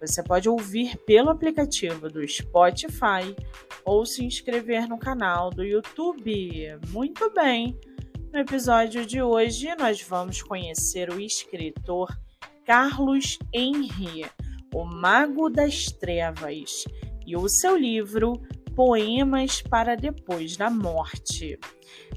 você pode ouvir pelo aplicativo do Spotify ou se inscrever no canal do YouTube. Muito bem! No episódio de hoje, nós vamos conhecer o escritor Carlos Henry, o Mago das Trevas, e o seu livro Poemas para Depois da Morte.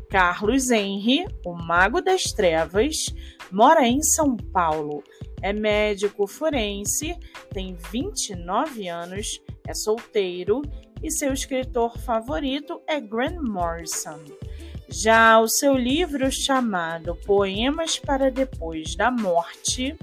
Carlos Henry, o Mago das Trevas, mora em São Paulo. É médico forense, tem 29 anos, é solteiro e seu escritor favorito é Grant Morrison. Já o seu livro chamado Poemas para Depois da Morte,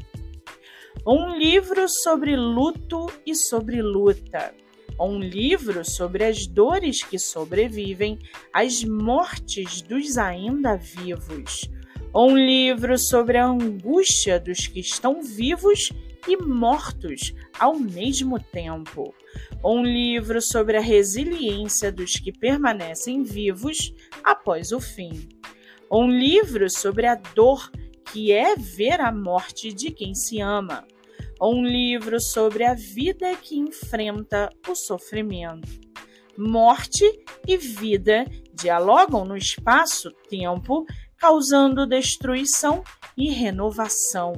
um livro sobre luto e sobre luta, um livro sobre as dores que sobrevivem às mortes dos ainda vivos, um livro sobre a angústia dos que estão vivos e mortos ao mesmo tempo. Um livro sobre a resiliência dos que permanecem vivos após o fim. Um livro sobre a dor que é ver a morte de quem se ama. Um livro sobre a vida que enfrenta o sofrimento. Morte e vida dialogam no espaço-tempo, causando destruição e renovação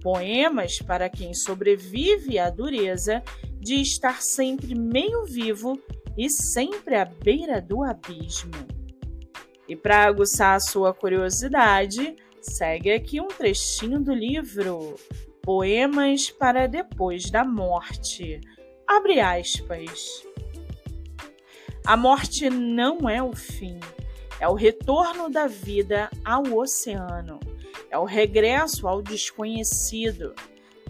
poemas para quem sobrevive à dureza de estar sempre meio vivo e sempre à beira do abismo. E para aguçar a sua curiosidade, segue aqui um trechinho do livro Poemas para Depois da Morte. Abre aspas. A morte não é o fim, é o retorno da vida ao oceano é o regresso ao desconhecido.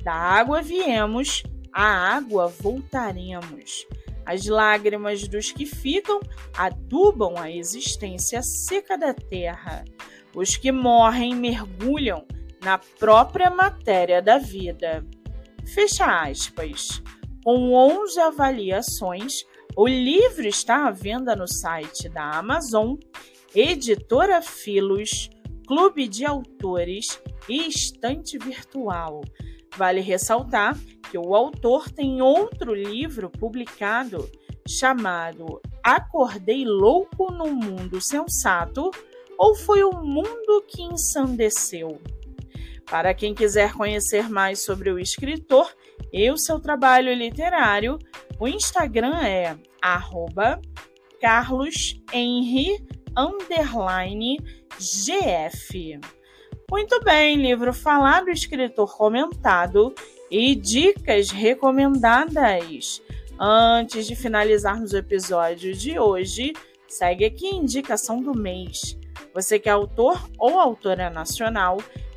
Da água viemos, à água voltaremos. As lágrimas dos que ficam adubam a existência seca da terra. Os que morrem mergulham na própria matéria da vida. Fecha aspas. Com 11 avaliações, o livro está à venda no site da Amazon, editora Filos, clube de autores e estante virtual. Vale ressaltar que o autor tem outro livro publicado chamado Acordei Louco no Mundo Sensato ou Foi o Mundo que Ensandeceu? Para quem quiser conhecer mais sobre o escritor e o seu trabalho literário, o Instagram é arroba carloshenry underline GF. Muito bem, livro falado, escritor comentado e dicas recomendadas. Antes de finalizarmos o episódio de hoje, segue aqui a indicação do mês. Você que é autor ou autora nacional